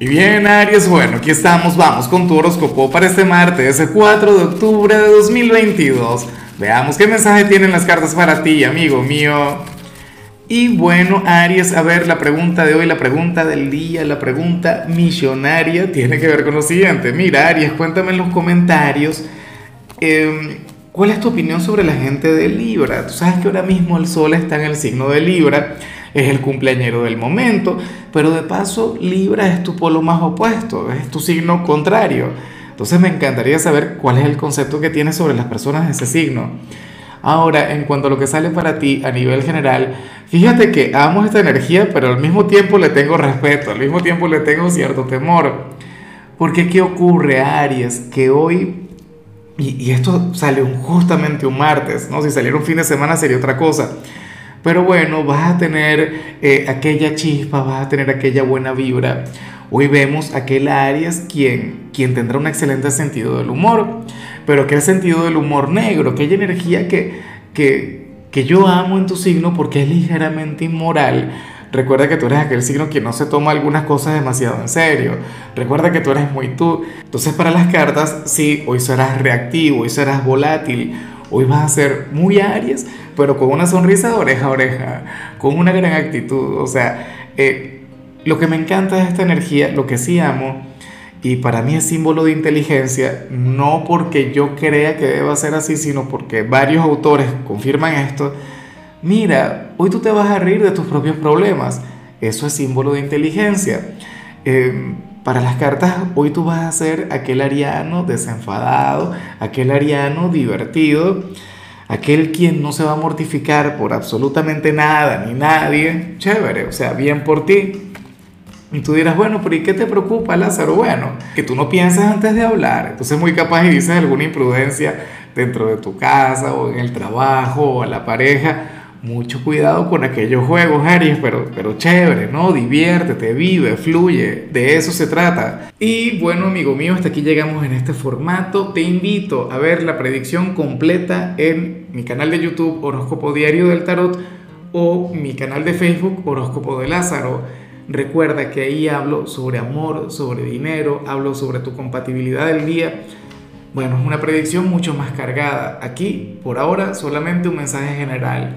Y bien, Aries, bueno, aquí estamos, vamos con tu horóscopo para este martes, el 4 de octubre de 2022. Veamos qué mensaje tienen las cartas para ti, amigo mío. Y bueno, Aries, a ver, la pregunta de hoy, la pregunta del día, la pregunta millonaria tiene que ver con lo siguiente. Mira, Aries, cuéntame en los comentarios em, cuál es tu opinión sobre la gente de Libra. Tú sabes que ahora mismo el Sol está en el signo de Libra es el cumpleañero del momento, pero de paso Libra es tu polo más opuesto, es tu signo contrario. Entonces me encantaría saber cuál es el concepto que tienes sobre las personas de ese signo. Ahora, en cuanto a lo que sale para ti a nivel general, fíjate que amo esta energía, pero al mismo tiempo le tengo respeto, al mismo tiempo le tengo cierto temor. Porque ¿qué ocurre, Aries? Que hoy, y, esto sale justamente un martes, ¿no? Si saliera un fin de semana sería otra cosa pero bueno, vas a tener eh, aquella chispa, vas a tener aquella buena vibra. Hoy vemos aquel Aries quien, quien tendrá un excelente sentido del humor, pero aquel sentido del humor negro, aquella energía que, que, que yo amo en tu signo porque es ligeramente inmoral. Recuerda que tú eres aquel signo que no se toma algunas cosas demasiado en serio. Recuerda que tú eres muy tú. Entonces para las cartas, sí, hoy serás reactivo, hoy serás volátil, hoy vas a ser muy Aries, pero con una sonrisa de oreja a oreja, con una gran actitud. O sea, eh, lo que me encanta de esta energía, lo que sí amo, y para mí es símbolo de inteligencia, no porque yo crea que deba ser así, sino porque varios autores confirman esto. Mira, hoy tú te vas a reír de tus propios problemas. Eso es símbolo de inteligencia. Eh, para las cartas, hoy tú vas a ser aquel ariano desenfadado, aquel ariano divertido aquel quien no se va a mortificar por absolutamente nada ni nadie, chévere, o sea, bien por ti. Y tú dirás, bueno, pero ¿y qué te preocupa, Lázaro? Bueno, que tú no piensas antes de hablar. Entonces, muy capaz y dices alguna imprudencia dentro de tu casa o en el trabajo o a la pareja mucho cuidado con aquellos juegos, Aries, pero, pero chévere, ¿no? Diviértete, vive, fluye, de eso se trata. Y bueno, amigo mío, hasta aquí llegamos en este formato. Te invito a ver la predicción completa en mi canal de YouTube Horóscopo Diario del Tarot o mi canal de Facebook Horóscopo de Lázaro. Recuerda que ahí hablo sobre amor, sobre dinero, hablo sobre tu compatibilidad del día. Bueno, es una predicción mucho más cargada. Aquí, por ahora, solamente un mensaje general